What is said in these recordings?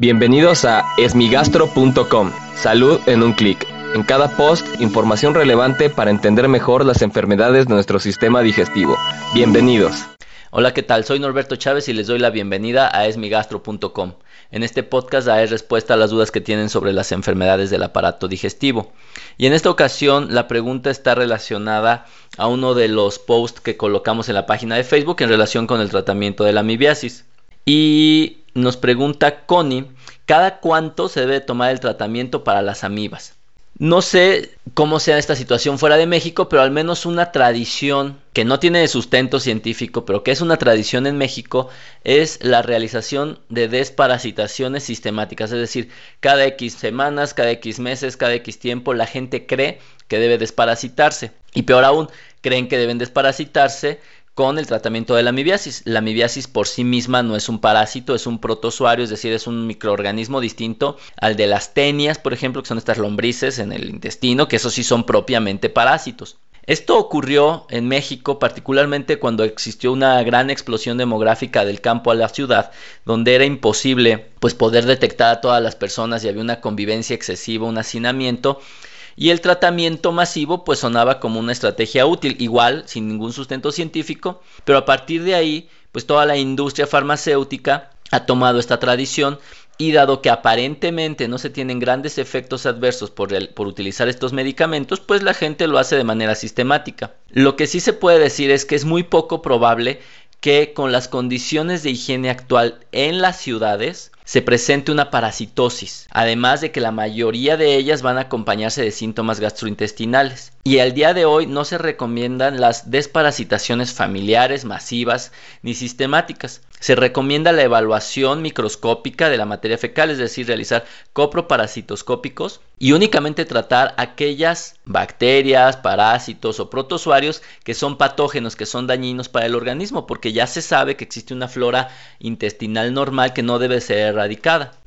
Bienvenidos a esmigastro.com. Salud en un clic. En cada post, información relevante para entender mejor las enfermedades de nuestro sistema digestivo. Bienvenidos. Hola, ¿qué tal? Soy Norberto Chávez y les doy la bienvenida a esmigastro.com. En este podcast daré respuesta a las dudas que tienen sobre las enfermedades del aparato digestivo. Y en esta ocasión la pregunta está relacionada a uno de los posts que colocamos en la página de Facebook en relación con el tratamiento de la amibiasis. Y nos pregunta Connie, ¿cada cuánto se debe tomar el tratamiento para las amibas? No sé cómo sea esta situación fuera de México, pero al menos una tradición que no tiene sustento científico, pero que es una tradición en México, es la realización de desparasitaciones sistemáticas. Es decir, cada X semanas, cada X meses, cada X tiempo, la gente cree que debe desparasitarse. Y peor aún, creen que deben desparasitarse con el tratamiento de la amibiasis. La amibiasis por sí misma no es un parásito, es un protozoario, es decir, es un microorganismo distinto al de las tenias, por ejemplo, que son estas lombrices en el intestino, que esos sí son propiamente parásitos. Esto ocurrió en México particularmente cuando existió una gran explosión demográfica del campo a la ciudad, donde era imposible pues poder detectar a todas las personas y había una convivencia excesiva, un hacinamiento y el tratamiento masivo pues sonaba como una estrategia útil, igual sin ningún sustento científico, pero a partir de ahí pues toda la industria farmacéutica ha tomado esta tradición y dado que aparentemente no se tienen grandes efectos adversos por, por, utilizar estos medicamentos, pues la gente lo hace de manera sistemática. Lo que sí se puede decir es que es muy poco probable que con las condiciones de higiene actual en las ciudades se presente una parasitosis, además de que la mayoría de ellas van a acompañarse de síntomas gastrointestinales. Y al día de hoy no se recomiendan las desparasitaciones familiares, masivas ni sistemáticas. Se recomienda la evaluación microscópica de la materia fecal, es decir, realizar coproparasitoscópicos y únicamente tratar aquellas bacterias, parásitos o protozoarios que son patógenos, que son dañinos para el organismo, porque ya se sabe que existe una flora intestinal normal que no debe ser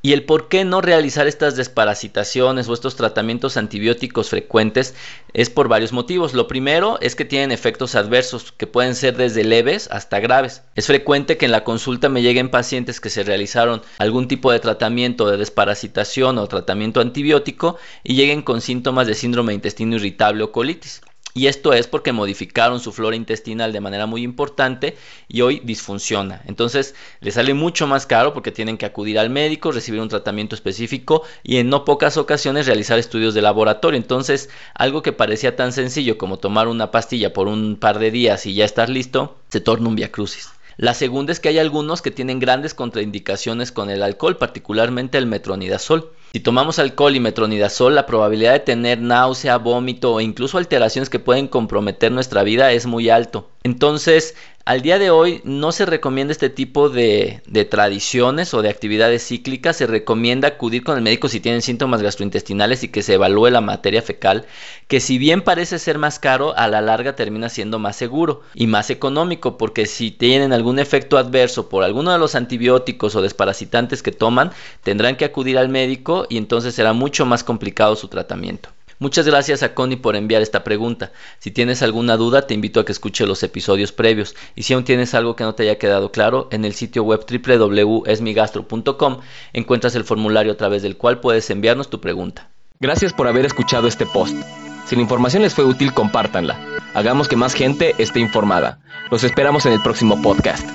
Y el por qué no realizar estas desparasitaciones o estos tratamientos antibióticos frecuentes es por varios motivos. Lo primero es que tienen efectos adversos que pueden ser desde leves hasta graves. Es frecuente que en la consulta me lleguen pacientes que se realizaron algún tipo de tratamiento de desparasitación o tratamiento antibiótico y lleguen con síntomas de síndrome de intestino irritable o colitis. Y esto es porque modificaron su flora intestinal de manera muy importante y hoy disfunciona. Entonces les sale mucho más caro porque tienen que acudir al médico, recibir un tratamiento específico y en no pocas ocasiones realizar estudios de laboratorio. Entonces algo que parecía tan sencillo como tomar una pastilla por un par de días y ya estar listo, se torna un viacrucis. La segunda es que hay algunos que tienen grandes contraindicaciones con el alcohol, particularmente el metronidazol. Si tomamos alcohol y metronidazol, la probabilidad de tener náusea, vómito o incluso alteraciones que pueden comprometer nuestra vida es muy alto. Entonces, al día de hoy no se recomienda este tipo de, tradiciones o de actividades cíclicas, se recomienda acudir con el médico si tienen síntomas gastrointestinales y que se evalúe la materia fecal, que si bien parece ser más caro, a la larga termina siendo más seguro y más económico, porque si tienen algún efecto adverso por alguno de los antibióticos o desparasitantes que toman, tendrán que acudir al médico y entonces será mucho más complicado su tratamiento. Muchas gracias a Connie por enviar esta pregunta. Si tienes alguna duda, te invito a que escuche los episodios previos. Y si aún tienes algo que no te haya quedado claro, en el sitio web www.esmigastro.com encuentras el formulario a través del cual puedes enviarnos tu pregunta. Gracias por haber escuchado este post. Si la información les fue útil, compártanla. Hagamos que más gente esté informada. Los esperamos en el próximo podcast.